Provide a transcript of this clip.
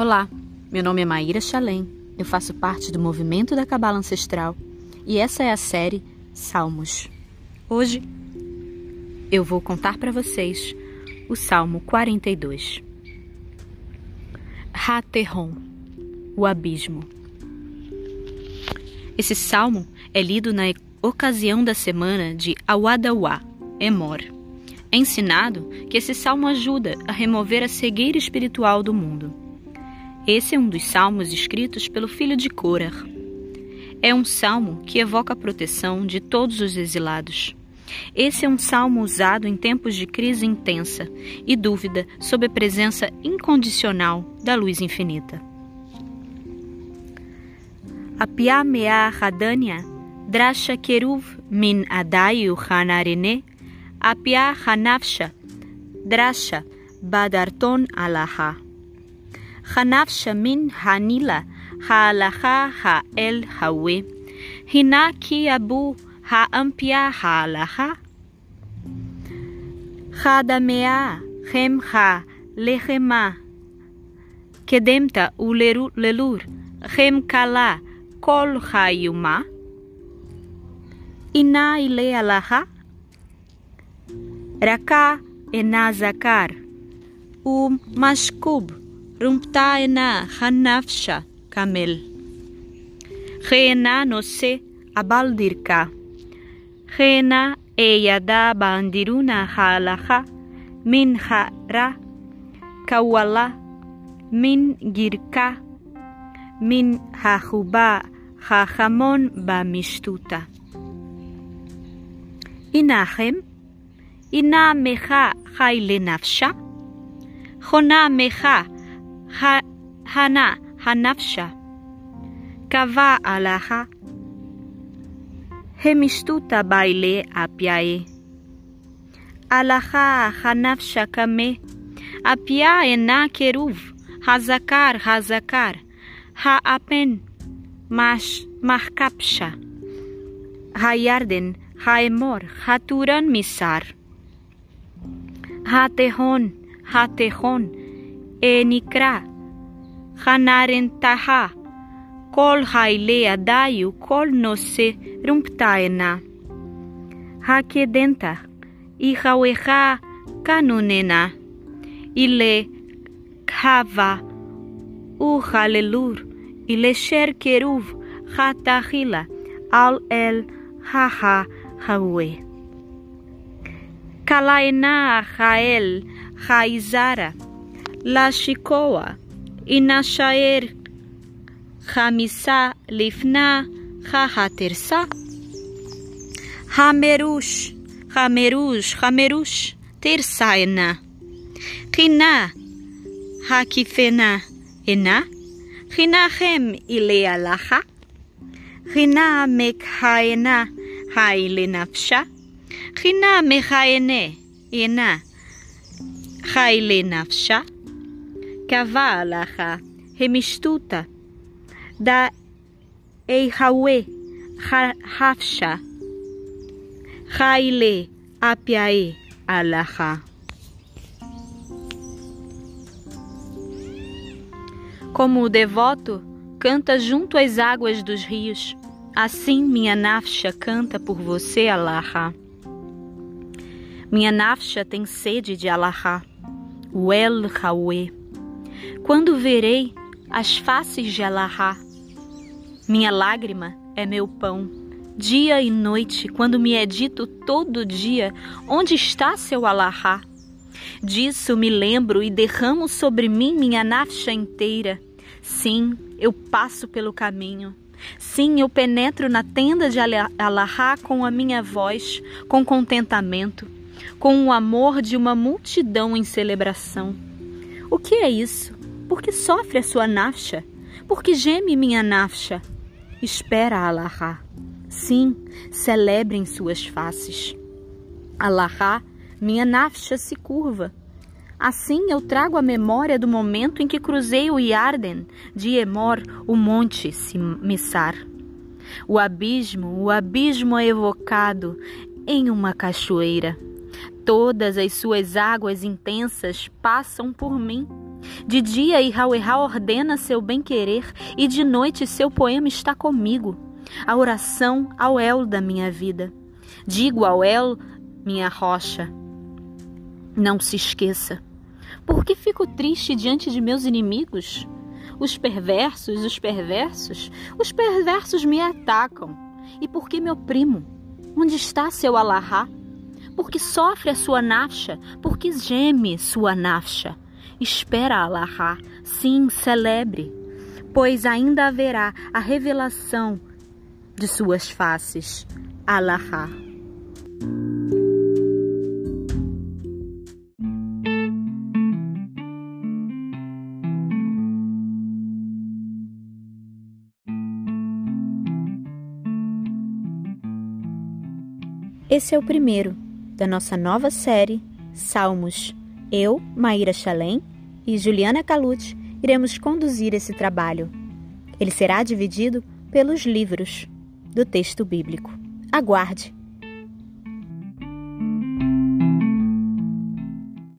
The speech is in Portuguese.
Olá, meu nome é Maíra Chalem, eu faço parte do movimento da Cabala Ancestral e essa é a série Salmos. Hoje eu vou contar para vocês o Salmo 42. Haterron, o abismo. Esse salmo é lido na ocasião da semana de Awadawa, Emor. É ensinado que esse salmo ajuda a remover a cegueira espiritual do mundo. Esse é um dos salmos escritos pelo filho de Korah. É um salmo que evoca a proteção de todos os exilados. Esse é um salmo usado em tempos de crise intensa e dúvida sobre a presença incondicional da luz infinita. Apia mea hadania, drasha keruv min adayu hanarene, apia hanafsha, drasha badarton alaha. חנף שמין הנילה, ההלכה האל הווה. הנה כי יבו האמפיה ההלכה. חד המאה, חמחה, לחמה. קדמתה וללור, חמקלה, כל חיומה. אינה אילי הלכה. רכה אינה זכר, ומשקוב. Rumptaena hanafsha kamel. Rena no se abaldirka. Rena eyada bandiruna halaha min hara kawala min girka min hahuba hachamon bamishtuta. Inachem, ina mecha haile nafsha, chona mecha ha, Χανά, Χανάφσα, καβά αλαχα, η μιστούτα μπαίλε απιαί. αλαχα Χανάφσα καμέ, απιά ενά κερούβ, Χαζακάρ, Χαζακάρ, Χα απέν μαχκαπσά, Χα ιαρδέν, Χα εμόρ, Χα τουράν μισάρ, Χα τεχόν, Χα τεχόν, Ενικρά. חנרנתהה. כל חיילי הדיו, כל נושא רומפתנה. הקדנתה, איכאווך קנוננה. אילה קהבה וכללור, אילה שר קירוב, חתחילה, על אל הה הווה. קלענה האל חייזרה, לשיקוה. είναι χαμισά λιφνά χαχατυρσά χαμερούς χαμερούς χαμερούς τυρσά ενά χινά χακιθενά ενά χινά χεμ ηλέα λάχα χινά με μεκχαενά χαϊλεναυσά χινά με καίνε, είνα, ενά χαϊλεναυσά Kava alaha hemishtuta da eihawe hafsha haile apiae alaha Como o devoto canta junto às águas dos rios, assim minha nafsha canta por você, Alaha. Minha nafsha tem sede de Alaha, o El. Quando verei as faces de Alaha, minha lágrima é meu pão. Dia e noite, quando me é dito todo dia, onde está seu Alaha? Disso me lembro e derramo sobre mim minha nafsha inteira. Sim, eu passo pelo caminho. Sim, eu penetro na tenda de Alahá com a minha voz, com contentamento, com o amor de uma multidão em celebração. O que é isso? Por que sofre a sua nafsha? Por que geme minha nafsha? Espera Alahá. Sim, celebrem suas faces. Alahá, minha nafsha se curva. Assim eu trago a memória do momento em que cruzei o Yarden de Emor, o monte Missar. O abismo, o abismo é evocado em uma cachoeira. Todas as suas águas intensas passam por mim. De dia, Irauerá ordena seu bem-querer, e de noite seu poema está comigo. A oração ao El da minha vida. Digo ao El, minha rocha, não se esqueça. Por que fico triste diante de meus inimigos? Os perversos, os perversos, os perversos me atacam. E por que me oprimo? Onde está seu alahá? Porque sofre a sua nafcha, porque geme sua nafcha. Espera alahá, sim, celebre, pois ainda haverá a revelação de suas faces. Alahá. Esse é o primeiro da nossa nova série Salmos. Eu, Maíra Chalem e Juliana Calute iremos conduzir esse trabalho. Ele será dividido pelos livros do texto bíblico. Aguarde!